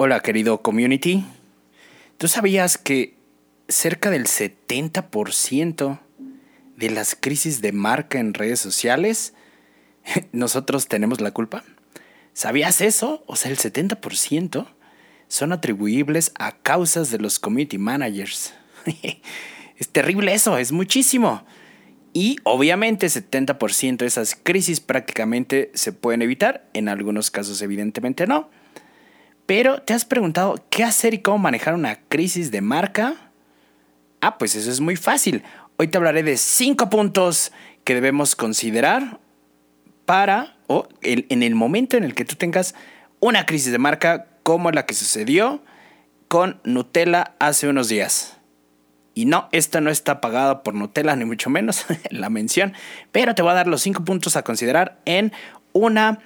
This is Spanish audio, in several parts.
Hola querido community. ¿Tú sabías que cerca del 70% de las crisis de marca en redes sociales nosotros tenemos la culpa? ¿Sabías eso? O sea, el 70% son atribuibles a causas de los community managers. es terrible eso, es muchísimo. Y obviamente 70% de esas crisis prácticamente se pueden evitar, en algunos casos evidentemente no. Pero ¿te has preguntado qué hacer y cómo manejar una crisis de marca? Ah, pues eso es muy fácil. Hoy te hablaré de cinco puntos que debemos considerar para o en el momento en el que tú tengas una crisis de marca como la que sucedió con Nutella hace unos días. Y no, esta no está pagada por Nutella, ni mucho menos la mención, pero te voy a dar los cinco puntos a considerar en una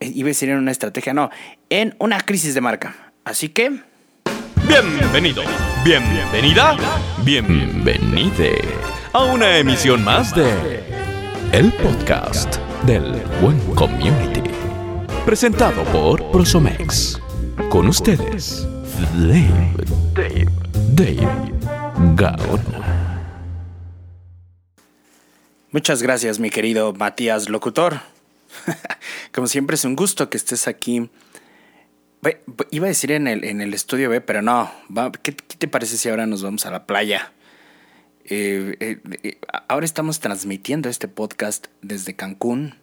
iba a decir en una estrategia, no, en una crisis de marca. Así que... Bienvenido, bienvenida, bienvenide a una emisión más de El Podcast del Buen Community. Presentado por Prosomex. Con ustedes, Dave, Dave, Dave Gaona. Muchas gracias, mi querido Matías Locutor. Como siempre es un gusto que estés aquí. Iba a decir en el, en el estudio B, pero no. ¿qué, te parece si ahora nos vamos a la playa? Eh, eh, eh, ahora estamos transmitiendo este podcast desde Cancún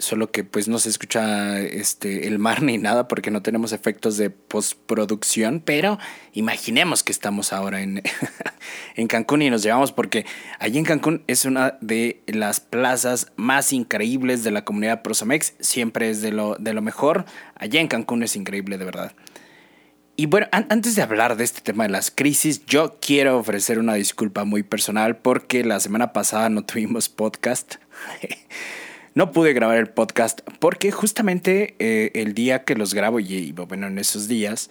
solo que pues no se escucha este el mar ni nada porque no tenemos efectos de postproducción, pero imaginemos que estamos ahora en, en Cancún y nos llevamos porque allí en Cancún es una de las plazas más increíbles de la comunidad Prosomex, siempre es de lo, de lo mejor, allá en Cancún es increíble de verdad. Y bueno, antes de hablar de este tema de las crisis, yo quiero ofrecer una disculpa muy personal porque la semana pasada no tuvimos podcast. No pude grabar el podcast porque justamente eh, el día que los grabo y, bueno, en esos días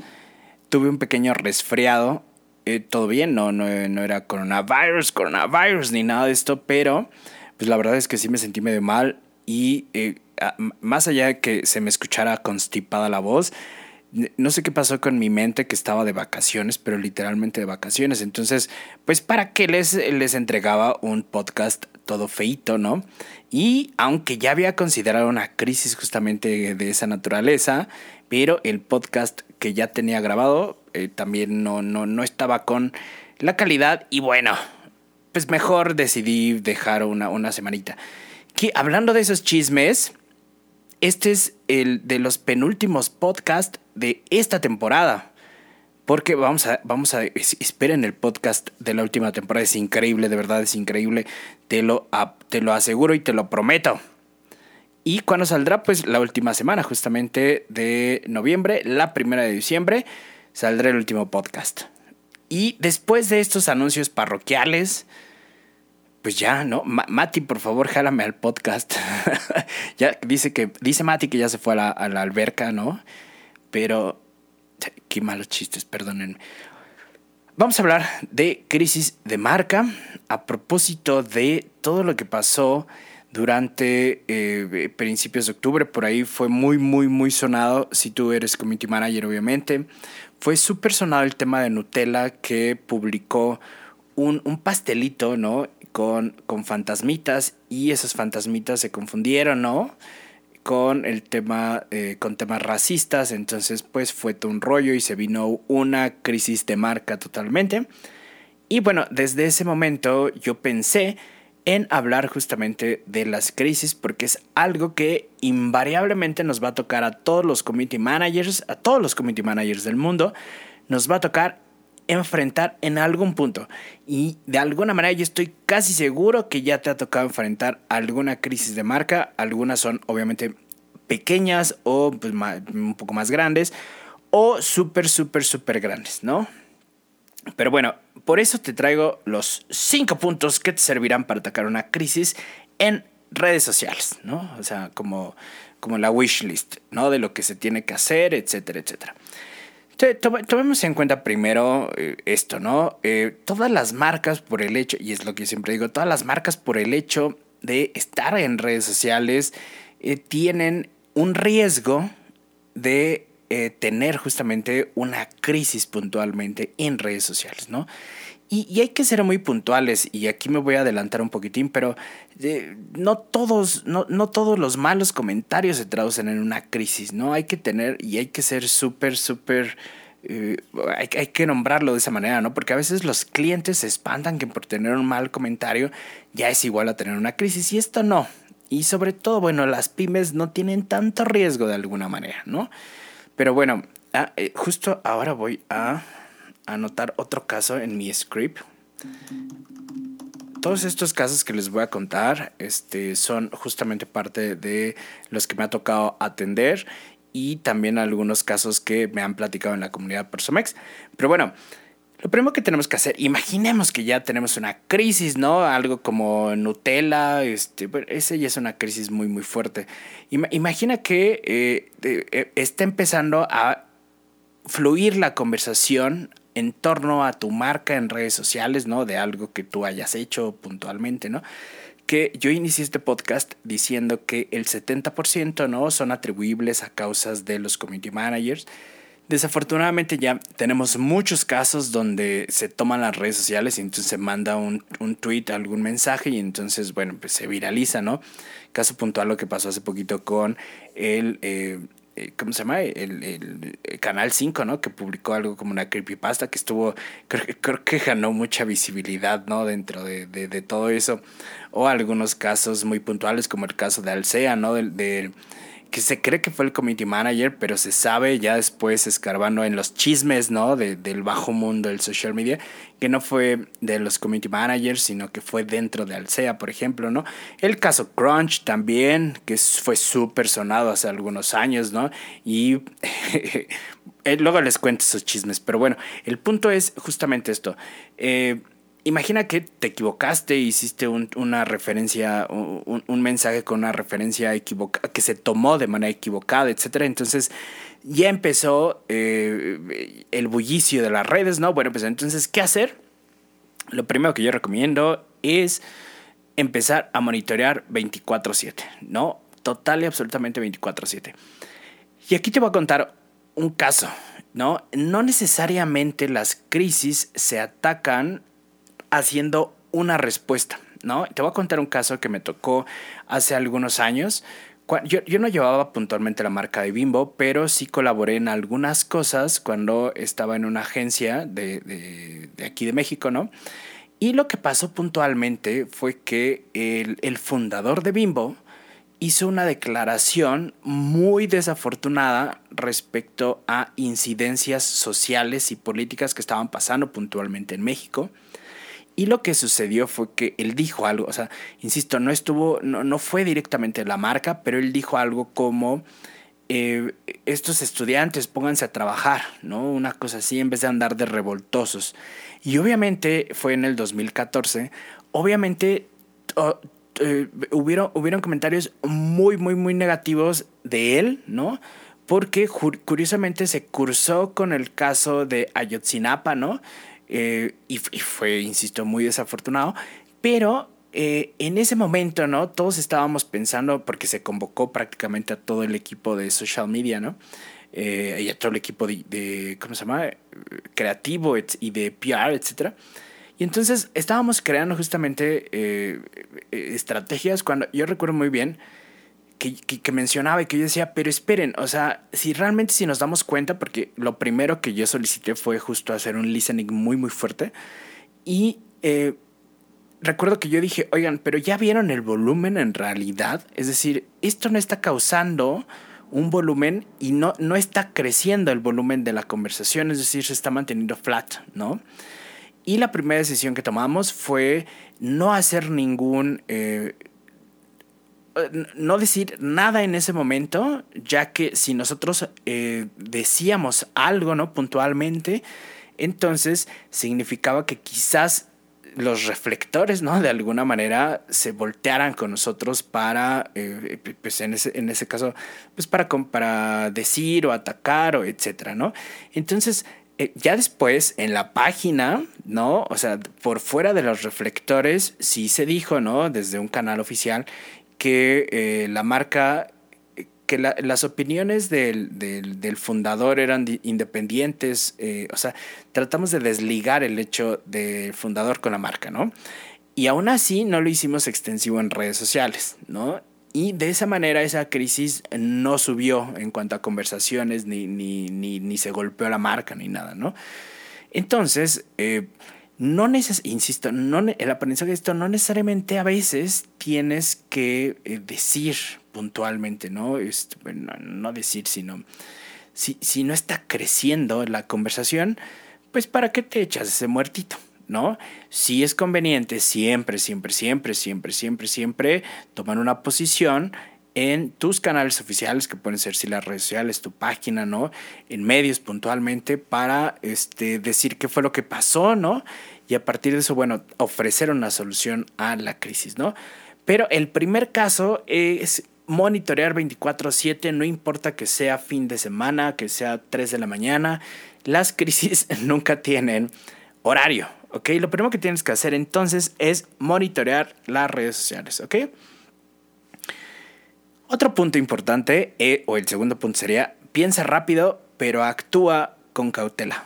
tuve un pequeño resfriado. Eh, todo bien, no, no, no era coronavirus, coronavirus ni nada de esto, pero pues la verdad es que sí me sentí medio mal y eh, más allá de que se me escuchara constipada la voz, no sé qué pasó con mi mente que estaba de vacaciones, pero literalmente de vacaciones. Entonces, pues para qué les, les entregaba un podcast todo feito, ¿no? Y aunque ya había considerado una crisis justamente de esa naturaleza, pero el podcast que ya tenía grabado eh, también no, no, no estaba con la calidad y bueno, pues mejor decidí dejar una, una semanita. Que hablando de esos chismes, este es el de los penúltimos podcasts de esta temporada. Porque vamos a, vamos a, esperen el podcast de la última temporada, es increíble, de verdad es increíble, te lo, te lo aseguro y te lo prometo. Y cuando saldrá, pues la última semana, justamente de noviembre, la primera de diciembre, saldrá el último podcast. Y después de estos anuncios parroquiales, pues ya, ¿no? Mati, por favor, jálame al podcast. ya dice que, dice Mati que ya se fue a la, a la alberca, ¿no? Pero Qué malos chistes, perdónenme. Vamos a hablar de crisis de marca a propósito de todo lo que pasó durante eh, principios de octubre. Por ahí fue muy, muy, muy sonado. Si tú eres community manager, obviamente. Fue súper sonado el tema de Nutella que publicó un, un pastelito, ¿no? Con, con fantasmitas y esas fantasmitas se confundieron, ¿no? Con el tema, eh, con temas racistas, entonces pues fue todo un rollo y se vino una crisis de marca totalmente. Y bueno, desde ese momento yo pensé en hablar justamente de las crisis porque es algo que invariablemente nos va a tocar a todos los community managers, a todos los community managers del mundo, nos va a tocar enfrentar en algún punto. Y de alguna manera yo estoy casi seguro que ya te ha tocado enfrentar alguna crisis de marca. Algunas son obviamente pequeñas o pues, un poco más grandes o súper, súper, súper grandes, ¿no? Pero bueno, por eso te traigo los cinco puntos que te servirán para atacar una crisis en redes sociales, ¿no? O sea, como, como la wish list, ¿no? De lo que se tiene que hacer, etcétera, etcétera. Tomemos en cuenta primero eh, esto, ¿no? Eh, todas las marcas por el hecho, y es lo que siempre digo, todas las marcas por el hecho de estar en redes sociales eh, tienen un riesgo de tener justamente una crisis puntualmente en redes sociales, ¿no? Y, hay que ser muy puntuales, y aquí me voy a adelantar un poquitín, pero eh, no, todos, no, no, todos los malos comentarios se traducen en una crisis, ¿no? Hay que tener y hay que ser súper, súper... Eh, hay, hay, que nombrarlo de esa manera, ¿no? Porque a veces los clientes se espantan que por tener un mal comentario ya es igual a tener una crisis, y esto no. Y sobre todo, bueno, las pymes no tienen tanto riesgo de alguna manera, ¿no? Pero bueno, ah, eh, justo ahora voy a anotar otro caso en mi script. Todos estos casos que les voy a contar este, son justamente parte de los que me ha tocado atender y también algunos casos que me han platicado en la comunidad Persomex. Pero bueno, lo primero que tenemos que hacer, imaginemos que ya tenemos una crisis, ¿no? Algo como Nutella, este, ese ya es una crisis muy, muy fuerte. Imagina que eh, eh, está empezando a fluir la conversación en torno a tu marca en redes sociales, ¿no? De algo que tú hayas hecho puntualmente, ¿no? Que yo inicié este podcast diciendo que el 70%, ¿no? Son atribuibles a causas de los community managers. Desafortunadamente ya tenemos muchos casos donde se toman las redes sociales y entonces se manda un, un tweet, algún mensaje y entonces, bueno, pues se viraliza, ¿no? Caso puntual lo que pasó hace poquito con el, eh, ¿cómo se llama? El, el, Canal 5, ¿no? Que publicó algo como una creepypasta que estuvo, creo, creo que ganó mucha visibilidad, ¿no? Dentro de, de, todo eso. O algunos casos muy puntuales como el caso de Alsea, ¿no? del de que se cree que fue el community manager, pero se sabe ya después escarbando en los chismes, ¿no? De, del bajo mundo del social media, que no fue de los community managers, sino que fue dentro de Alsea, por ejemplo, ¿no? El caso Crunch también, que fue súper sonado hace algunos años, ¿no? Y eh, luego les cuento esos chismes, pero bueno, el punto es justamente esto. Eh, imagina que te equivocaste, hiciste una referencia, un, mensaje con una referencia equivocada, que se tomó de manera equivocada, etc. Entonces ya empezó eh, el bullicio de las redes, ¿no? Bueno, pues entonces, ¿qué hacer? Lo primero que yo recomiendo es empezar a monitorear 24/7, ¿no? Total y absolutamente 24/7. Y aquí te voy a contar un caso, ¿no? No necesariamente las crisis se atacan haciendo una respuesta, ¿no? Te voy a contar un caso que me tocó hace algunos años. Yo, yo, no llevaba puntualmente la marca de Bimbo, pero sí colaboré en algunas cosas cuando estaba en una agencia de, de, de aquí de México, ¿no? Y lo que pasó puntualmente fue que el, el fundador de Bimbo hizo una declaración muy desafortunada respecto a incidencias sociales y políticas que estaban pasando puntualmente en México y lo que sucedió fue que él dijo algo, o sea, insisto, no estuvo, no, no fue directamente la marca, pero él dijo algo como, eh, estos estudiantes pónganse a trabajar, ¿no? Una cosa así, en vez de andar de revoltosos. Y obviamente fue en el 2014, obviamente eh, hubieron, hubieron comentarios muy, muy, muy negativos de él, ¿no? Porque curiosamente se cursó con el caso de Ayotzinapa, ¿no? Eh, y, fue, insisto, muy desafortunado, pero eh, en ese momento, ¿no? Todos estábamos pensando, porque se convocó prácticamente a todo el equipo de social media, ¿no? Eh, y a todo el equipo de, ¿cómo se llama? Creativo y de PR, etc. Y entonces estábamos creando justamente estrategias cuando yo recuerdo muy bien que, mencionaba y que yo decía, pero esperen, o sea, si realmente si nos damos cuenta, porque lo primero que yo solicité fue justo hacer un listening muy, muy fuerte. Y eh, recuerdo que yo dije, oigan, pero ya vieron el volumen en realidad. Es decir, esto no está causando un volumen y no, no está creciendo el volumen de la conversación, es decir, se está manteniendo flat, ¿no? Y la primera decisión que tomamos fue no hacer ningún... Eh, no decir nada en ese momento, ya que si nosotros eh, decíamos algo, ¿no? Puntualmente, entonces significaba que quizás los reflectores, ¿no? De alguna manera se voltearan con nosotros para, eh, pues en ese, en ese caso, pues para, para decir o atacar o etcétera, ¿no? Entonces, eh, ya después en la página, ¿no? O sea, por fuera de los reflectores, sí se dijo, ¿no? Desde un canal oficial que eh, la marca que las opiniones del, del, fundador eran independientes, eh, o sea, tratamos de desligar el hecho del fundador con la marca, ¿no? Y aún así no lo hicimos extensivo en redes sociales, ¿no? Y de esa manera esa crisis no subió en cuanto a conversaciones, ni, ni, ni, ni se golpeó la marca, ni nada, ¿no? Entonces, eh, no neces insisto, no, el aprendizaje de esto no necesariamente a veces tienes que eh, decir puntualmente, ¿no? no, decir, sino si, si no está creciendo la conversación, pues ¿para qué te echas ese muertito? ¿no? Si es conveniente siempre, siempre, siempre, siempre, siempre, siempre tomar una posición en tus canales oficiales, que pueden ser si las redes sociales, tu página, ¿no? En medios puntualmente para este, decir qué fue lo que pasó, ¿no? Y a partir de eso, bueno, ofrecer una solución a la crisis, ¿no? Pero el primer caso es monitorear 24/7, no importa que sea fin de semana, que sea 3 de la mañana, las crisis nunca tienen horario, ¿ok? Lo primero que tienes que hacer entonces es monitorear las redes sociales, ¿ok? Otro punto importante, eh, o el segundo punto sería, piensa rápido, pero actúa con cautela.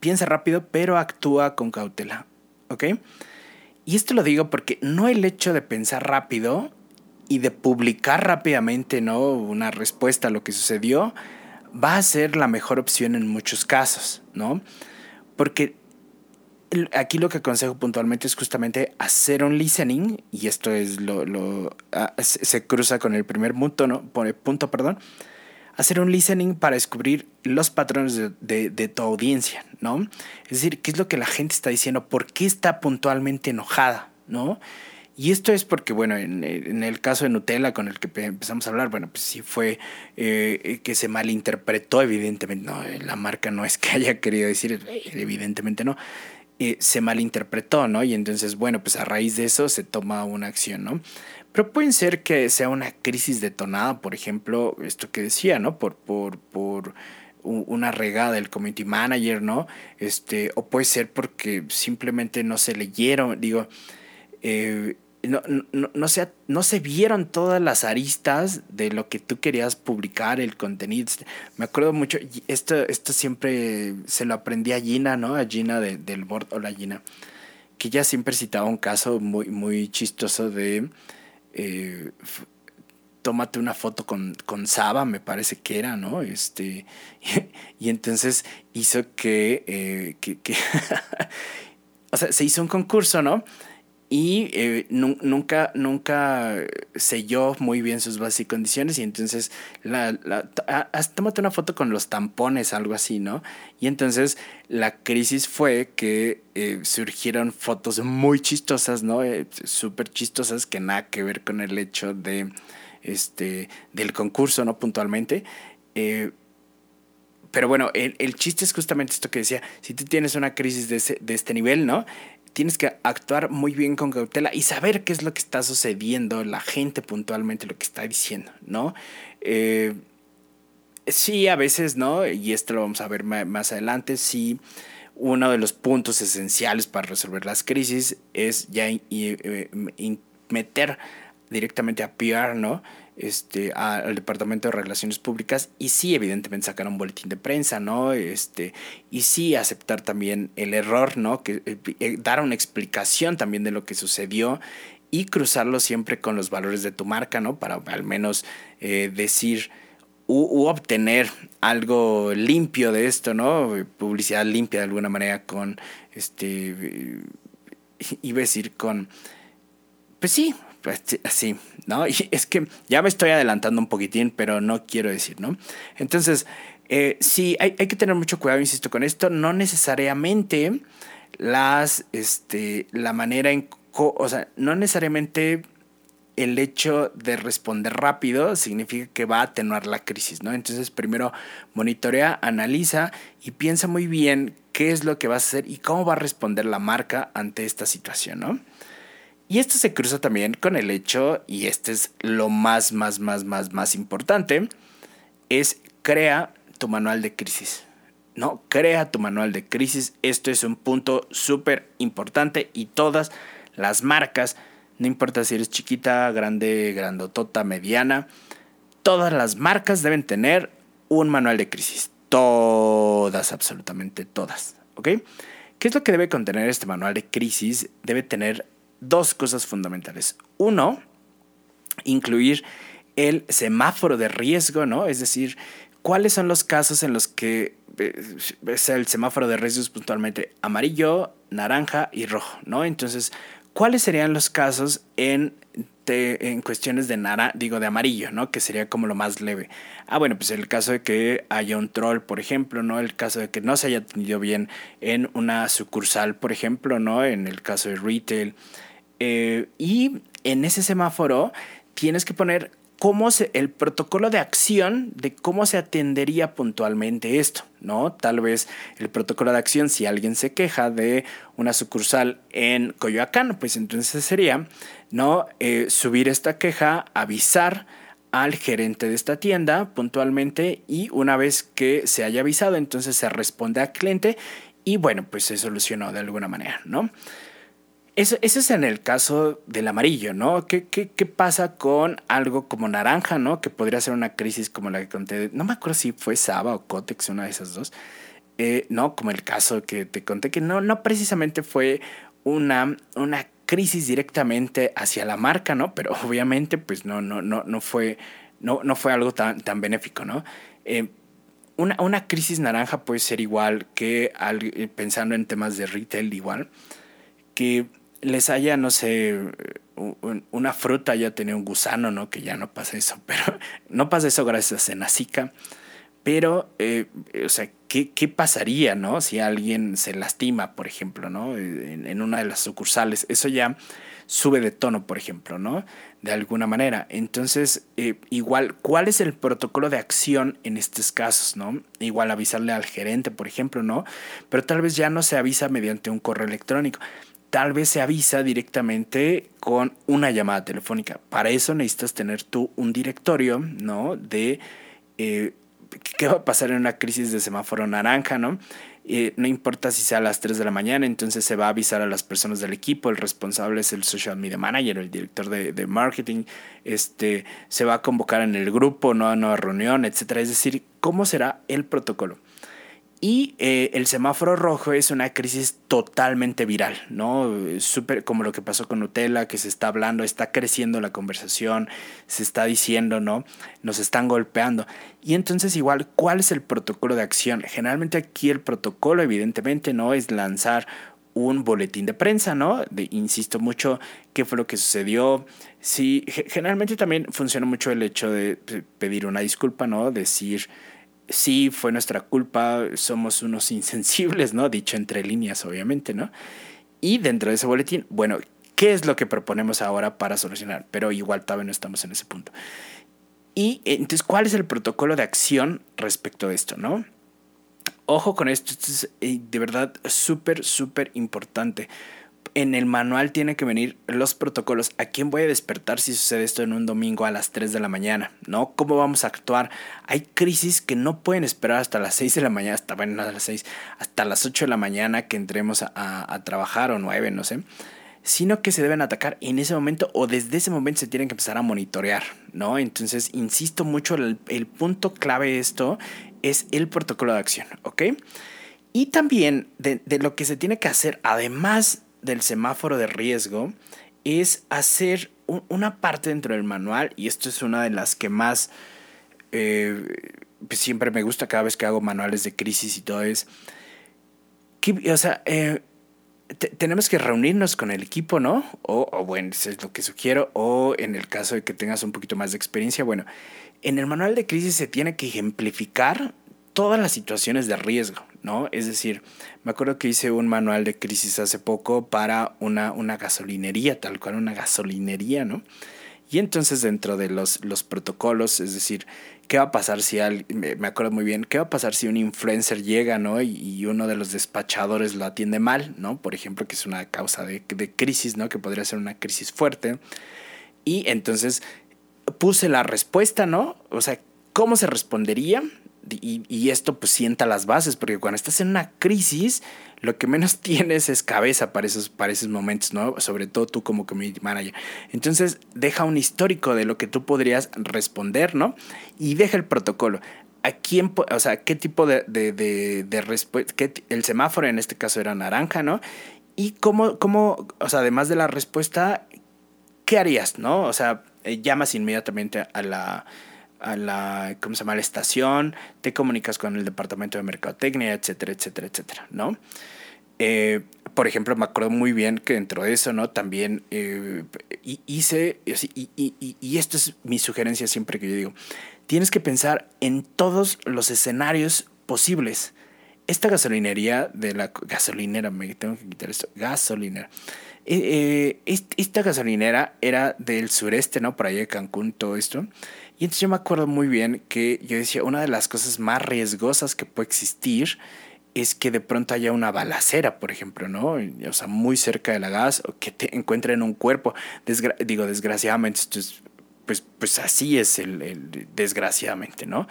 Piensa rápido, pero actúa con cautela, ¿ok? Y esto lo digo porque no el hecho de pensar rápido y de publicar rápidamente, ¿no? Una respuesta a lo que sucedió, va a ser la mejor opción en muchos casos, ¿no? Porque aquí lo que aconsejo puntualmente es justamente hacer un listening, y esto es lo, lo ah, se cruza con el primer punto, ¿no? punto, perdón. Hacer un listening para descubrir los patrones de, tu audiencia, ¿no? Es decir, qué es lo que la gente está diciendo, por qué está puntualmente enojada, ¿no? Y esto es porque, bueno, en, el caso de Nutella con el que empezamos a hablar, bueno, pues sí fue eh, que se malinterpretó, evidentemente. No, la marca no es que haya querido decir, evidentemente no. Eh, se malinterpretó, ¿no? Y entonces, bueno, pues a raíz de eso se toma una acción, ¿no? Pero puede ser que sea una crisis detonada, por ejemplo, esto que decía, ¿no? Por, por, por una regada del community manager, ¿no? Este, o puede ser porque simplemente no se leyeron, digo, eh, no, no, no, se, no se vieron todas las aristas de lo que tú querías publicar, el contenido. Me acuerdo mucho, esto, esto siempre se lo aprendí a Gina, ¿no? A Gina del board, la Gina, que ella siempre citaba un caso muy, muy chistoso de... Eh, tómate una foto con, con Saba, me parece que era, ¿no? Este, y, entonces hizo que, eh, que, que o sea, se hizo un concurso, ¿no? Y eh, nunca, nunca selló muy bien sus bases y condiciones y entonces la, la, tómate una foto con los tampones, algo así, ¿no? Y entonces la crisis fue que eh, surgieron fotos muy chistosas, ¿no? Eh, Súper chistosas que nada que ver con el hecho de, este, del concurso, ¿no? Puntualmente. pero bueno, el, el, chiste es justamente esto que decía, si tú tienes una crisis de, de este nivel, ¿no? Tienes que actuar muy bien con cautela y saber qué es lo que está sucediendo, la gente puntualmente lo que está diciendo, ¿no? Eh, sí, a veces, ¿no? Y esto lo vamos a ver más adelante, sí, uno de los puntos esenciales para resolver las crisis es ya eh, meter directamente a PR, ¿no? este, al Departamento de Relaciones Públicas y sí, evidentemente, sacar un boletín de prensa, ¿no? Este, y sí aceptar también el error, ¿no? Que, eh, eh, dar una explicación también de lo que sucedió y cruzarlo siempre con los valores de tu marca, ¿no? Para al menos eh, decir u, obtener algo limpio de esto, ¿no? Publicidad limpia de alguna manera con, este, iba a decir con, pues sí, pues así, ¿no? Y es que ya me estoy adelantando un poquitín, pero no quiero decir, ¿no? Entonces, eh, sí, hay, hay, que tener mucho cuidado, insisto, con esto. No necesariamente las, este, la manera en, o sea, no necesariamente el hecho de responder rápido significa que va a atenuar la crisis, ¿no? Entonces, primero monitorea, analiza y piensa muy bien qué es lo que vas a hacer y cómo va a responder la marca ante esta situación, ¿no? Y esto se cruza también con el hecho, y este es lo más, más, más, más, más importante, es crea tu manual de crisis. ¿no? Crea tu manual de crisis. Esto es un punto súper importante y todas las marcas, no importa si eres chiquita, grande, grandotota, mediana, todas las marcas deben tener un manual de crisis. Todas, absolutamente todas. ¿Ok? ¿Qué es lo que debe contener este manual de crisis? Debe tener dos cosas fundamentales. Uno, incluir el semáforo de riesgo, ¿no? Es decir, cuáles son los casos en los que eh, es el semáforo de riesgos puntualmente amarillo, naranja y rojo, ¿no? Entonces, ¿cuáles serían los casos en, en cuestiones de nara, digo de amarillo, ¿no? Que sería como lo más leve. Ah, bueno, pues el caso de que haya un troll, por ejemplo, ¿no? El caso de que no se haya atendido bien en una sucursal, por ejemplo, ¿no? En el caso de retail. Eh, y en ese semáforo tienes que poner cómo se, el protocolo de acción de cómo se atendería puntualmente esto, ¿no? Tal vez el protocolo de acción, si alguien se queja de una sucursal en Coyoacán, pues entonces sería, ¿no? Eh, subir esta queja, avisar al gerente de esta tienda puntualmente y una vez que se haya avisado, entonces se responde al cliente y bueno, pues se solucionó de alguna manera, ¿no? Eso, es en el caso del amarillo, ¿no? ¿Qué, ¿Qué, qué, pasa con algo como naranja, ¿no? Que podría ser una crisis como la que conté. No me acuerdo si fue Saba o Cotex, una de esas dos. Eh, no, como el caso que te conté, que no, no precisamente fue una, una crisis directamente hacia la marca, ¿no? Pero obviamente, pues no, no, no, no fue, no, no fue algo tan, tan benéfico, ¿no? Eh, una, una, crisis naranja puede ser igual que pensando en temas de retail, igual, que les haya, no sé, una fruta ya tenía un gusano, ¿no? Que ya no pasa eso, pero no pasa eso gracias a Senacica. Pero, eh, o sea, ¿qué, ¿qué, pasaría, no? Si alguien se lastima, por ejemplo, ¿no? En, una de las sucursales. Eso ya sube de tono, por ejemplo, ¿no? De alguna manera. Entonces, eh, igual, ¿cuál es el protocolo de acción en estos casos, ¿no? Igual avisarle al gerente, por ejemplo, ¿no? Pero tal vez ya no se avisa mediante un correo electrónico tal vez se avisa directamente con una llamada telefónica. Para eso necesitas tener tú un directorio, ¿no? De eh, qué va a pasar en una crisis de semáforo naranja, ¿no? Eh, no importa si sea a las 3 de la mañana, entonces se va a avisar a las personas del equipo, el responsable es el social media manager, el director de, marketing, este, se va a convocar en el grupo, ¿no? a una reunión, etc. Es decir, ¿cómo será el protocolo? Y eh, el semáforo rojo es una crisis totalmente viral, ¿no? Súper como lo que pasó con Nutella, que se está hablando, está creciendo la conversación, se está diciendo, ¿no? Nos están golpeando. Y entonces igual, ¿cuál es el protocolo de acción? Generalmente aquí el protocolo, evidentemente, no es lanzar un boletín de prensa, ¿no? Insisto mucho qué fue lo que sucedió. Sí, generalmente también funciona mucho el hecho de pedir una disculpa, ¿no? Decir sí fue nuestra culpa, somos unos insensibles, ¿no? Dicho entre líneas, obviamente, ¿no? Y dentro de ese boletín, bueno, ¿qué es lo que proponemos ahora para solucionar? Pero igual todavía no estamos en ese punto. Y entonces, ¿cuál es el protocolo de acción respecto a esto, no? Ojo con esto, esto es eh, de verdad súper, súper importante en el manual tiene que venir los protocolos. ¿A quién voy a despertar si sucede esto en un domingo a las 3 de la mañana? ¿No? ¿Cómo vamos a actuar? Hay crisis que no pueden esperar hasta las 6 de la mañana, hasta, bueno, a las 6, hasta las 8 de la mañana que entremos a, a, trabajar o 9, no sé. Sino que se deben atacar en ese momento o desde ese momento se tienen que empezar a monitorear, ¿no? Entonces, insisto mucho, el, el punto clave de esto es el protocolo de acción, ¿ok? Y también de, de lo que se tiene que hacer, además del semáforo de riesgo es hacer una parte dentro del manual, y esto es una de las que más eh, pues siempre me gusta cada vez que hago manuales de crisis y todo es, que, o sea, eh, tenemos que reunirnos con el equipo, ¿no? O, o, bueno, eso es lo que sugiero, o en el caso de que tengas un poquito más de experiencia, bueno, en el manual de crisis se tiene que ejemplificar todas las situaciones de riesgo, ¿no? Es decir, me acuerdo que hice un manual de crisis hace poco para una, una gasolinería, tal cual una gasolinería, ¿no? Y entonces dentro de los, los protocolos, es decir, ¿qué va a pasar si me acuerdo muy bien, qué va a pasar si un influencer llega, ¿no? Y, uno de los despachadores lo atiende mal, ¿no? Por ejemplo, que es una causa de, de crisis, ¿no? Que podría ser una crisis fuerte. Y entonces puse la respuesta, ¿no? O sea, ¿cómo se respondería? Y, esto pues sienta las bases, porque cuando estás en una crisis, lo que menos tienes es cabeza para esos, para esos momentos, ¿no? Sobre todo tú como community manager. Entonces, deja un histórico de lo que tú podrías responder, ¿no? Y deja el protocolo. ¿A quién, o sea, qué tipo de, de, de, respuesta? El semáforo en este caso era naranja, ¿no? Y cómo, cómo, o sea, además de la respuesta, ¿qué harías, no? O sea, eh, llamas inmediatamente a la, a la, ¿cómo se llama? la estación, te comunicas con el departamento de mercadotecnia, etcétera, etcétera, etcétera, ¿no? Eh, por ejemplo, me acuerdo muy bien que dentro de eso, ¿no? También eh, hice, y, esto es mi sugerencia siempre que yo digo, tienes que pensar en todos los escenarios posibles. Esta gasolinería de la gasolinera, me tengo que quitar esto, gasolinera eh, eh esta gasolinera era del sureste, ¿no? Por allá de Cancún, todo esto. Y entonces yo me acuerdo muy bien que yo decía, una de las cosas más riesgosas que puede existir es que de pronto haya una balacera, por ejemplo, ¿no? O sea, muy cerca de la gas, o que te encuentren un cuerpo. digo, desgraciadamente, pues, pues así es el desgraciadamente, ¿no?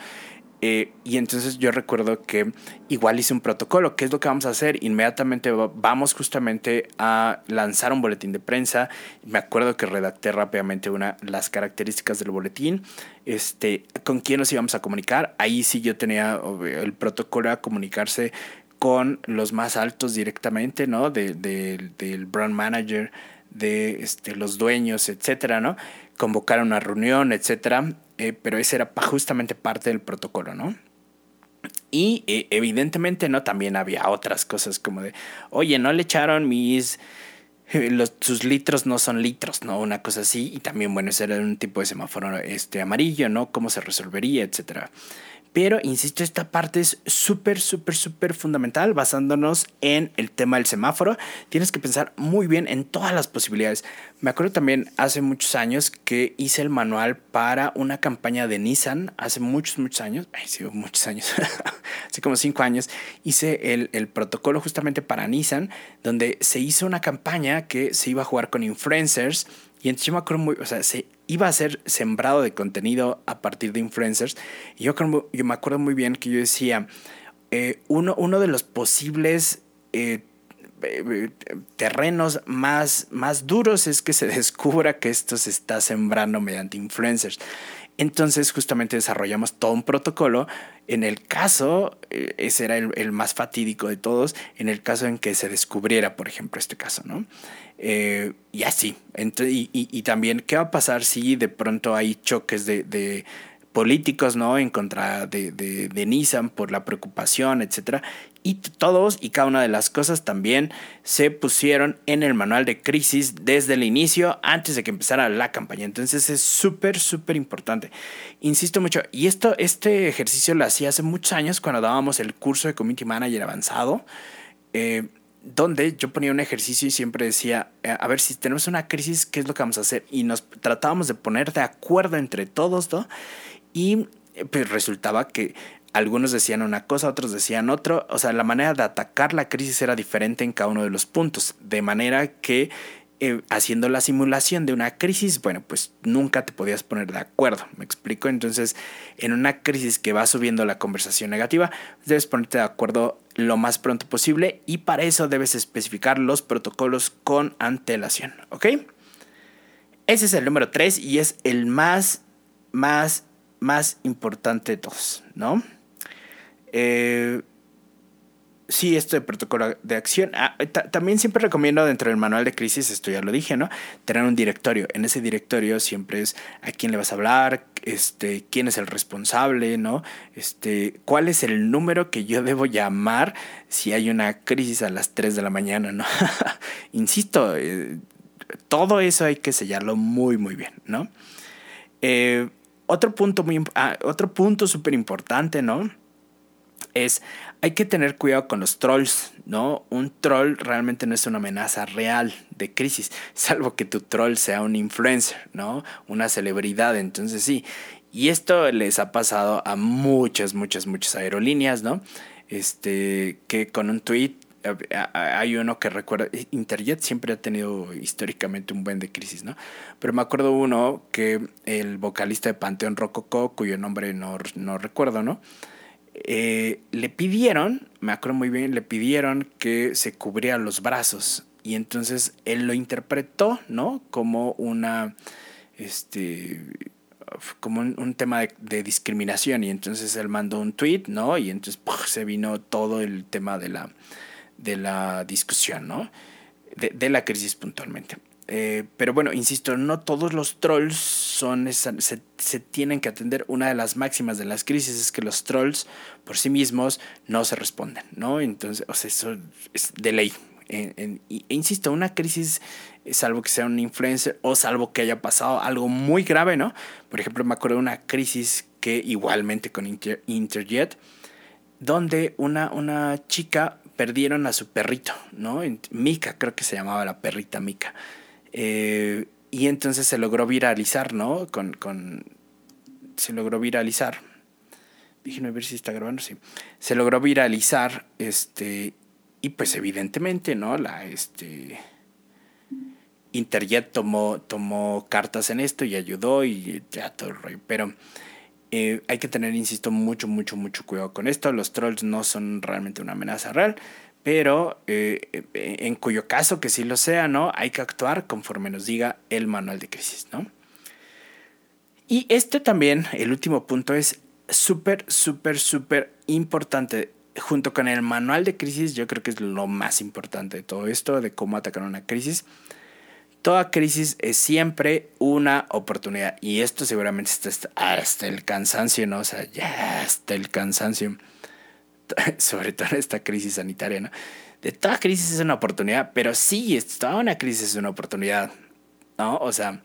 Eh, y entonces yo recuerdo que igual hice un protocolo. ¿Qué es lo que vamos a hacer? Inmediatamente vamos justamente a lanzar un boletín de prensa. Me acuerdo que redacté rápidamente una, las características del boletín. Este, ¿Con quién nos íbamos a comunicar? Ahí sí yo tenía el protocolo a comunicarse con los más altos directamente, ¿no? De, del brand manager, de este, los dueños, etcétera, ¿no? Convocar una reunión, etcétera eh, pero ese era justamente parte del protocolo, ¿no? Y eh, evidentemente, ¿no? También había otras cosas como de, oye, no le echaron mis... Eh, los, sus litros no son litros, ¿no? Una cosa así. Y también, bueno, ese era un tipo de semáforo este, amarillo, ¿no? ¿Cómo se resolvería, etcétera? Pero, insisto, esta parte es súper, súper, súper fundamental basándonos en el tema del semáforo. Tienes que pensar muy bien en todas las posibilidades. Me acuerdo también hace muchos años que hice el manual para una campaña de Nissan, hace muchos, muchos años, ay, sí, muchos años, hace como cinco años, hice el, el protocolo justamente para Nissan, donde se hizo una campaña que se iba a jugar con influencers y entonces yo me acuerdo muy, o sea, se iba a ser sembrado de contenido a partir de influencers. Y yo, yo me acuerdo muy bien que yo decía, eh, uno, uno de los posibles eh, eh, terrenos más, más duros es que se descubra que esto se está sembrando mediante influencers. Entonces justamente desarrollamos todo un protocolo. En el caso, ese era el, más fatídico de todos, en el caso en que se descubriera, por ejemplo, este caso, ¿no? Eh, y así. y, y, también, ¿qué va a pasar si de pronto hay choques de políticos, ¿no? En contra de, de, de, Nissan por la preocupación, etcétera. Y todos y cada una de las cosas también se pusieron en el manual de crisis desde el inicio, antes de que empezara la campaña. Entonces es súper, súper importante. Insisto mucho, y esto, este ejercicio lo hacía hace muchos años cuando dábamos el curso de Community Manager avanzado. Eh, donde yo ponía un ejercicio y siempre decía, eh, a ver si tenemos una crisis, ¿qué es lo que vamos a hacer? Y nos tratábamos de poner de acuerdo entre todos, ¿no? Y eh, pues resultaba que algunos decían una cosa, otros decían otro, o sea, la manera de atacar la crisis era diferente en cada uno de los puntos, de manera que eh, haciendo la simulación de una crisis, bueno, pues nunca te podías poner de acuerdo, ¿me explico? Entonces, en una crisis que va subiendo la conversación negativa, debes ponerte de acuerdo lo más pronto posible y para eso debes especificar los protocolos con antelación, ¿ok? Ese es el número 3 y es el más, más, más importante de todos, ¿no? Eh, sí, esto de protocolo de acción. Ah, también siempre recomiendo dentro del manual de crisis, esto ya lo dije, ¿no? Tener un directorio. En ese directorio siempre es a quién le vas a hablar, este, quién es el responsable, ¿no? Este, cuál es el número que yo debo llamar si hay una crisis a las 3 de la mañana, ¿no? Insisto, eh, todo eso hay que sellarlo muy, muy bien, ¿no? Eh, otro punto muy ah, otro punto súper importante, ¿no? es hay que tener cuidado con los trolls, ¿no? Un troll realmente no es una amenaza real de crisis, salvo que tu troll sea un influencer, ¿no? Una celebridad, entonces sí. Y esto les ha pasado a muchas, muchas, muchas aerolíneas, ¿no? Este, que con un tweet hay uno que recuerda, Interjet siempre ha tenido históricamente un buen de crisis, ¿no? Pero me acuerdo uno que el vocalista de Panteón Rococó, cuyo nombre no, no recuerdo, ¿no? eh, le pidieron, me acuerdo muy bien, le pidieron que se cubriera los brazos. Y entonces él lo interpretó, ¿no? Como una, este, como un, tema de, discriminación. Y entonces él mandó un tweet, ¿no? Y entonces se vino todo el tema de la, de la discusión, ¿no? De, la crisis puntualmente. Eh, pero bueno, insisto, no todos los trolls son se, se, tienen que atender. Una de las máximas de las crisis es que los trolls por sí mismos no se responden, ¿no? Entonces, o sea, eso es de ley. e insisto, una crisis, salvo que sea un influencer o salvo que haya pasado algo muy grave, ¿no? Por ejemplo, me acuerdo de una crisis que igualmente con Interjet, donde una, una chica perdieron a su perrito, ¿no? Mika, creo que se llamaba la perrita Mika. Eh, y entonces se logró viralizar, ¿no? Con, con, se logró viralizar. Déjenme ver si está grabando, sí. Se logró viralizar, este, y pues evidentemente, ¿no? La, este, Interjet tomó, tomó cartas en esto y ayudó y ya todo el rollo. Pero eh, hay que tener, insisto, mucho, mucho, mucho cuidado con esto. Los trolls no son realmente una amenaza real, pero eh, eh, en cuyo caso que sí lo sea, ¿no? Hay que actuar conforme nos diga el manual de crisis, ¿no? Y este también, el último punto, es súper, súper, súper importante. Junto con el manual de crisis, yo creo que es lo más importante de todo esto, de cómo atacar una crisis Toda crisis es siempre una oportunidad. Y esto seguramente está hasta el cansancio, ¿no? O sea, ya hasta el cansancio. Sobre todo en esta crisis sanitaria, ¿no? De toda crisis es una oportunidad, pero sí, toda una crisis es una oportunidad, ¿no? O sea,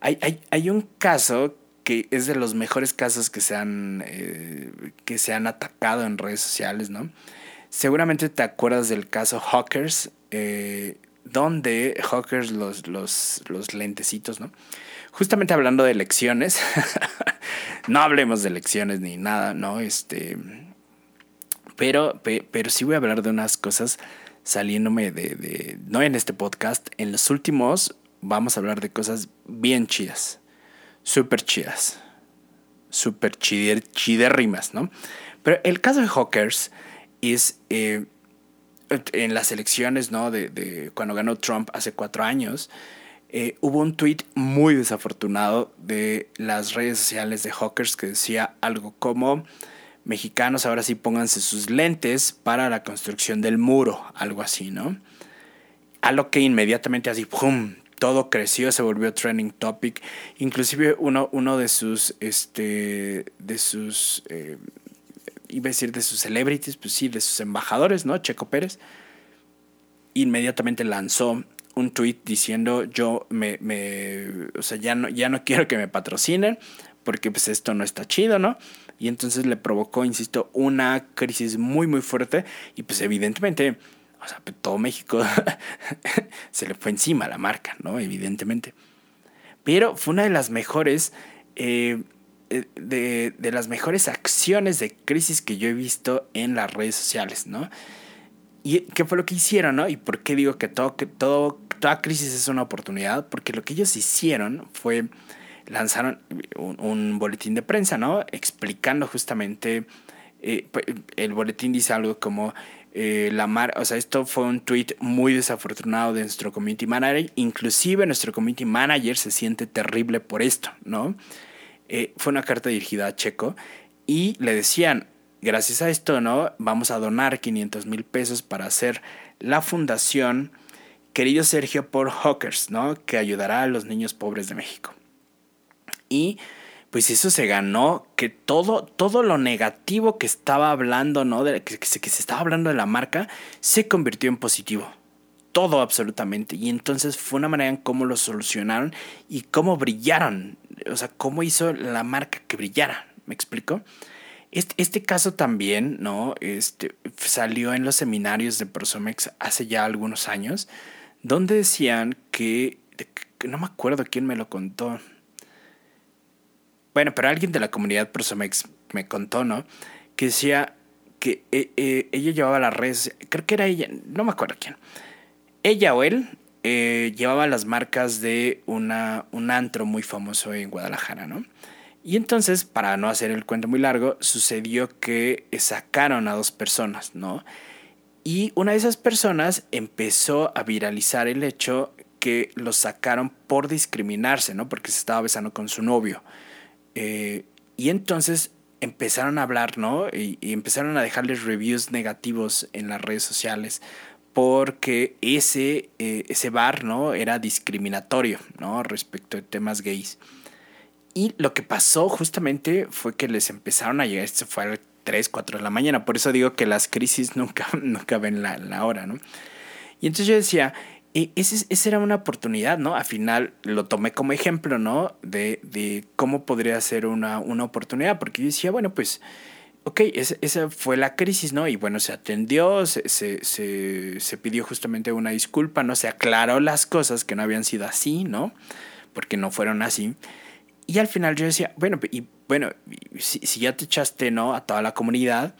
hay, hay, hay un caso que es de los mejores casos que se han, eh, que se han atacado en redes sociales, ¿no? Seguramente te acuerdas del caso Hawkers. Eh, donde Hawkers, los, los, los lentecitos, ¿no? Justamente hablando de elecciones, no hablemos de elecciones ni nada, ¿no? Este, pero, pero sí voy a hablar de unas cosas saliéndome de, no en este podcast, en los últimos vamos a hablar de cosas bien chidas, súper chidas, súper chidérrimas, ¿no? Pero el caso de Hawkers es... Eh, en las elecciones, ¿no? De, de cuando ganó Trump hace cuatro años, eh, hubo un tweet muy desafortunado de las redes sociales de Hawkers que decía algo como mexicanos ahora sí pónganse sus lentes para la construcción del muro, algo así, ¿no? A lo que inmediatamente así, ¡pum! Todo creció, se volvió trending topic. Inclusive uno, uno de sus, este, de sus eh, iba a decir de sus celebrities, pues sí, de sus embajadores, ¿no? Checo Pérez, inmediatamente lanzó un tweet diciendo yo me, o sea, ya no, ya no quiero que me patrocinen porque pues esto no está chido, ¿no? Y entonces le provocó, insisto, una crisis muy, muy fuerte y pues evidentemente, o sea, pues, todo México se le fue encima a la marca, ¿no? Evidentemente. Pero fue una de las mejores... Eh, de, de, las mejores acciones de crisis que yo he visto en las redes sociales, ¿no? ¿Y qué fue lo que hicieron, no? ¿Y por qué digo que, todo, que todo, toda crisis es una oportunidad? Porque lo que ellos hicieron fue lanzaron un, boletín de prensa, ¿no? Explicando justamente, eh, pues, el boletín dice algo como, eh, la mar, o sea, esto fue un tweet muy desafortunado de nuestro community manager, inclusive nuestro community manager se siente terrible por esto, ¿no? Eh, fue una carta dirigida a Checo y le decían, gracias a esto, ¿no? Vamos a donar 500 mil pesos para hacer la fundación Querido Sergio por Hawkers, ¿no? Que ayudará a los niños pobres de México. Y pues eso se ganó que todo, todo lo negativo que estaba hablando, ¿no? De, que, que, se, que se estaba hablando de la marca, se convirtió en positivo todo absolutamente. Y entonces fue una manera en cómo lo solucionaron y cómo brillaron. O sea, cómo hizo la marca que brillara. ¿Me explico? Este, este caso también, ¿no? Este, salió en los seminarios de Prosomex hace ya algunos años, donde decían que, no me acuerdo quién me lo contó. Bueno, pero alguien de la comunidad Prosomex me contó, ¿no? Que decía que eh, eh, ella llevaba las redes, creo que era ella, no me acuerdo quién ella o él eh, llevaba las marcas de una, un antro muy famoso en Guadalajara, ¿no? Y entonces, para no hacer el cuento muy largo, sucedió que sacaron a dos personas, ¿no? Y una de esas personas empezó a viralizar el hecho que lo sacaron por discriminarse, ¿no? Porque se estaba besando con su novio. Eh, y entonces empezaron a hablar, ¿no? Y, empezaron a dejarles reviews negativos en las redes sociales porque ese, eh, ese bar, ¿no? Era discriminatorio, ¿no? Respecto de temas gays. Y lo que pasó justamente fue que les empezaron a llegar, esto fue a las 3, 4 de la mañana, por eso digo que las crisis nunca, nunca ven la, la hora, ¿no? Y entonces yo decía, e, esa era una oportunidad, ¿no? Al final lo tomé como ejemplo, ¿no? De, de cómo podría ser una, una, oportunidad, porque yo decía, bueno, pues, ok, esa, fue la crisis, ¿no? Y bueno, se atendió, se, se, se, pidió justamente una disculpa, ¿no? Se aclaró las cosas que no habían sido así, ¿no? Porque no fueron así. Y al final yo decía, bueno, y bueno, si, ya te echaste, ¿no? A toda la comunidad,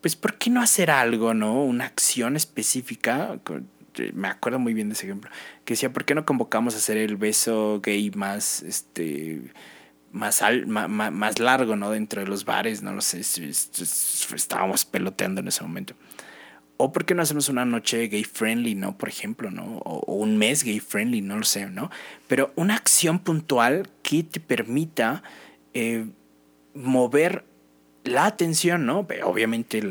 pues, ¿por qué no hacer algo, ¿no? Una acción específica este, me acuerdo muy bien de ese ejemplo, que decía, ¿por qué no convocamos a hacer el beso gay más, este, más, más, largo, ¿no? Dentro de los bares, no lo sé, estábamos peloteando en ese momento. O por qué no hacemos una noche gay friendly, ¿no? Por ejemplo, ¿no? O, un mes gay friendly, no lo sé, ¿no? Pero una acción puntual que te permita eh, mover la atención, ¿no? Obviamente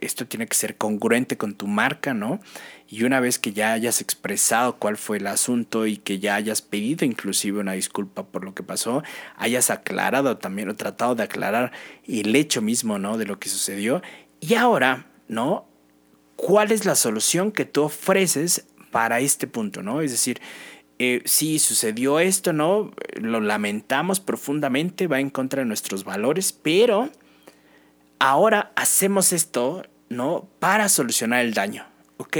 esto tiene que ser congruente con tu marca, ¿no? Y una vez que ya hayas expresado cuál fue el asunto y que ya hayas pedido inclusive una disculpa por lo que pasó, hayas aclarado también o tratado de aclarar el hecho mismo, ¿no? De lo que sucedió. Y ahora, ¿no? ¿Cuál es la solución que tú ofreces para este punto, ¿no? Es decir, eh, sí sucedió esto, ¿no? Lo lamentamos profundamente, va en contra de nuestros valores, pero ahora hacemos esto, ¿no? Para solucionar el daño, ¿ok?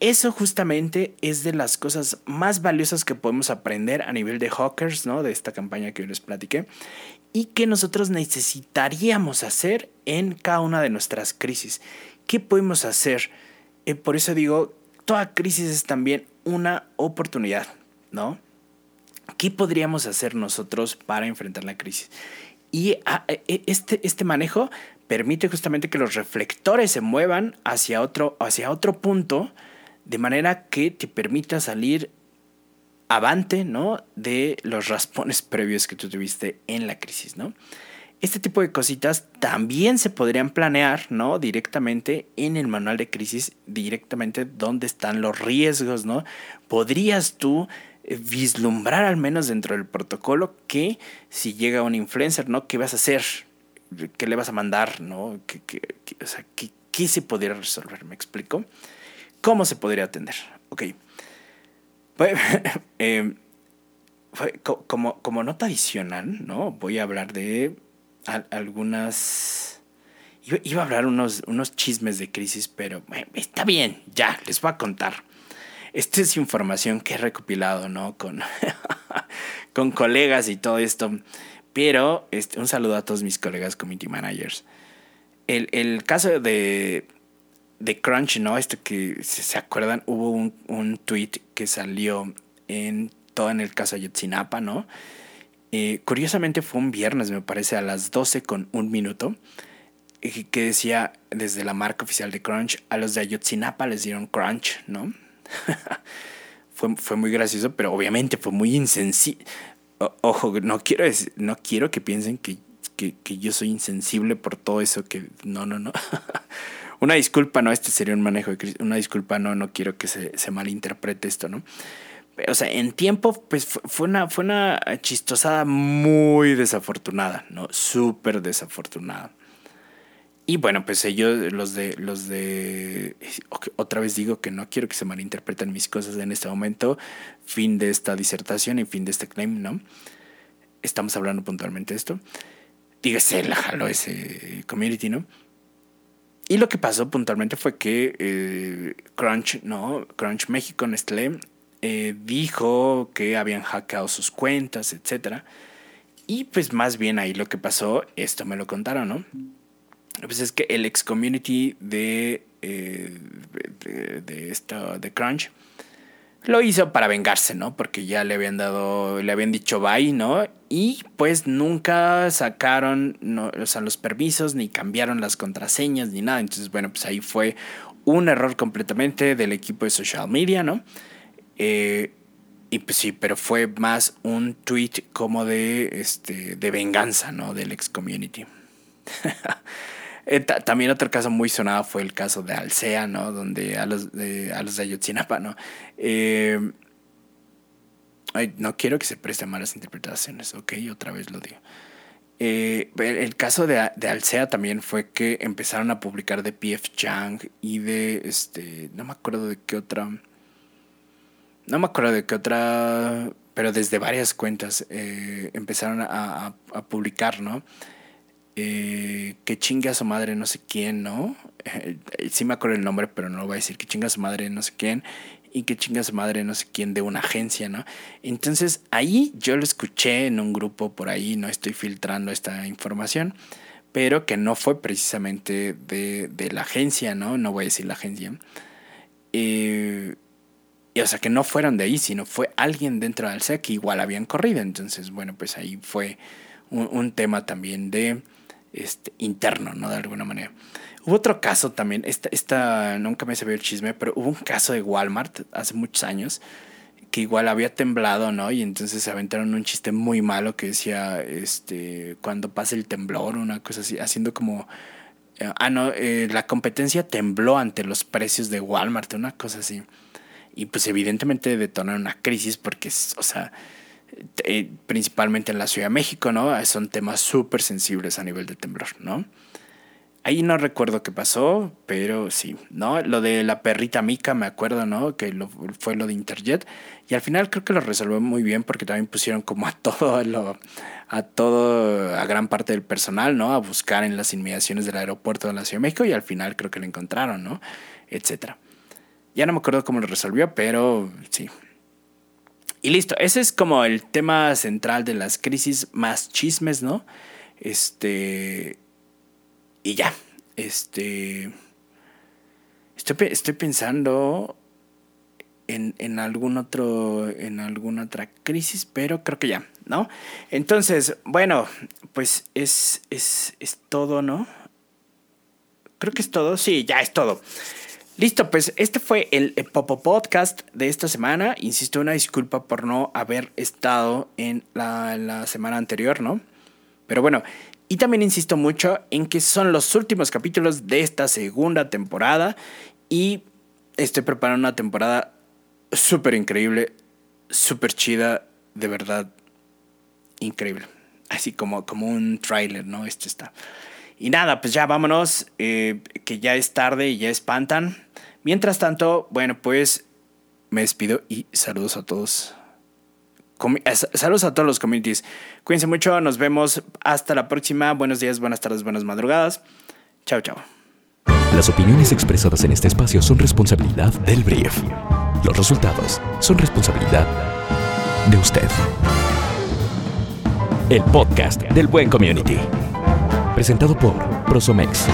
Eso justamente es de las cosas más valiosas que podemos aprender a nivel de hawkers, ¿no? De esta campaña que yo les platiqué. Y que nosotros necesitaríamos hacer en cada una de nuestras crisis. ¿Qué podemos hacer? Eh, por eso digo, toda crisis es también una oportunidad, ¿no? ¿Qué podríamos hacer nosotros para enfrentar la crisis? Y ah, e, e, este, este manejo permite justamente que los reflectores se muevan hacia otro, hacia otro punto, de manera que te permita salir avante, ¿no? De los raspones previos que tú tuviste en la crisis, ¿no? Este tipo de cositas también se podrían planear, ¿no? Directamente en el manual de crisis, directamente donde están los riesgos, ¿no? Podrías tú vislumbrar al menos dentro del protocolo que si llega un influencer, ¿no? ¿Qué vas a hacer? ¿Qué le vas a mandar? ¿No? ¿Qué, o sea, ¿qué, se podría resolver? ¿Me explico? ¿Cómo se podría atender? Ok. Em, como, como nota adicional, ¿no? Voy a hablar de algunas... Iba, a hablar unos, unos chismes de crisis, pero está bien, ya, les voy a contar. Esta es información que he recopilado, ¿no? Con, con colegas y todo esto. Pero este, un saludo a todos mis colegas community managers. El, el caso de, de Crunch, ¿no? Esto que, si se acuerdan, hubo un, un tweet que salió en todo en el caso Ayotzinapa, ¿no? Eh, curiosamente fue un viernes, me parece, a las 12 con un minuto, eh, que decía desde la marca oficial de Crunch, a los de Ayotzinapa les dieron Crunch, ¿no? fue, fue muy gracioso, pero obviamente fue muy insensible. Ojo, no quiero, no quiero que piensen que, que, que, yo soy insensible por todo eso que... No, no, no. una disculpa, no, este sería un manejo de Una disculpa, no, no quiero que se, se malinterprete esto, ¿no? O sea, en tiempo, pues fue una, fue una chistosada muy desafortunada, ¿no? Súper desafortunada. Y bueno, pues ellos, los de, los de, otra vez digo que no quiero que se malinterpreten mis cosas en este momento, fin de esta disertación y fin de este claim, ¿no? Estamos hablando puntualmente de esto. Dígase, la jaló ese community, ¿no? Y lo que pasó puntualmente fue que eh, Crunch, ¿no? Crunch México, Nestlé, eh, dijo que habían hackeado sus cuentas, etc. Y pues más bien ahí lo que pasó, esto me lo contaron, ¿no? Pues es que el ex community de, eh, de, de, esta, de Crunch lo hizo para vengarse, ¿no? Porque ya le habían dado, le habían dicho bye, ¿no? Y pues nunca sacaron o sea, los permisos, ni cambiaron las contraseñas, ni nada. Entonces, bueno, pues ahí fue un error completamente del equipo de social media, ¿no? Eh, y pues sí, pero fue más un tweet como de, este, de venganza, ¿no? Del ex community. Eh, también otro caso muy sonado fue el caso de Alsea, ¿no? Donde a los de, a los de Ayotzinapa, ¿no? Eh, no quiero que se presten malas interpretaciones, ¿ok? Otra vez lo digo. Eh, el caso de, de, Alsea también fue que empezaron a publicar de PF Chang y de, este, no me acuerdo de qué otra no me acuerdo de qué otra, pero desde varias cuentas empezaron a, publicar, ¿no? Eh, que chinga a su madre no sé quién, ¿no? Eh, sí me acuerdo el nombre, pero no lo voy a decir. Que chinga a su madre no sé quién y que chinga a su madre no sé quién de una agencia, ¿no? Entonces ahí yo lo escuché en un grupo por ahí, no estoy filtrando esta información, pero que no fue precisamente de, la agencia, ¿no? No voy a decir la agencia. Eh, y o sea, que no fueron de ahí, sino fue alguien dentro del SEC que igual habían corrido. Entonces, bueno, pues ahí fue un, tema también de este, interno, ¿no? De alguna manera. Hubo otro caso también, esta, esta nunca me sabía el chisme, pero hubo un caso de Walmart hace muchos años que igual había temblado, ¿no? Y entonces se aventaron un chiste muy malo que decía, este, cuando pasa el temblor, una cosa así, haciendo como, eh, ah, no, eh, la competencia tembló ante los precios de Walmart, una cosa así y pues evidentemente detonar una crisis porque, o sea, eh, principalmente en la Ciudad de México, ¿no? Son temas súper sensibles a nivel de temblor, ¿no? Ahí no recuerdo qué pasó, pero sí, ¿no? Lo de la perrita Mica, me acuerdo, ¿no? Que lo, fue lo de Interjet. Y al final creo que lo resolvió muy bien porque también pusieron como a todo lo, a todo, a gran parte del personal, ¿no? A buscar en las inmediaciones del aeropuerto de la Ciudad de México y al final creo que lo encontraron, ¿no? Etcétera. Ya no me acuerdo cómo lo resolvió, pero sí. Y listo, ese es como el tema central de las crisis más chismes, ¿no? Este. Y ya. Este. Estoy, estoy pensando en, en, algún otro. En alguna otra crisis, pero creo que ya, ¿no? Entonces, bueno, pues es, es, es todo, ¿no? Creo que es todo. Sí, ya es todo. Listo, pues este fue el, Popo Podcast de esta semana. Insisto, una disculpa por no haber estado en la, semana anterior, ¿no? Pero bueno, y también insisto mucho en que son los últimos capítulos de esta segunda temporada y estoy preparando una temporada súper increíble, súper chida, de verdad, increíble. Así como, como un tráiler, ¿no? Este está. Y nada, pues ya vámonos, eh, que ya es tarde y ya espantan. Mientras tanto, bueno, pues me despido y saludos a todos. Eh, saludos a todos los communities. Cuídense mucho, nos vemos hasta la próxima. Buenos días, buenas tardes, buenas madrugadas. Chao, chao. Las opiniones expresadas en este espacio son responsabilidad del brief. Los resultados son responsabilidad de usted. El podcast del buen community presentado por Prosomex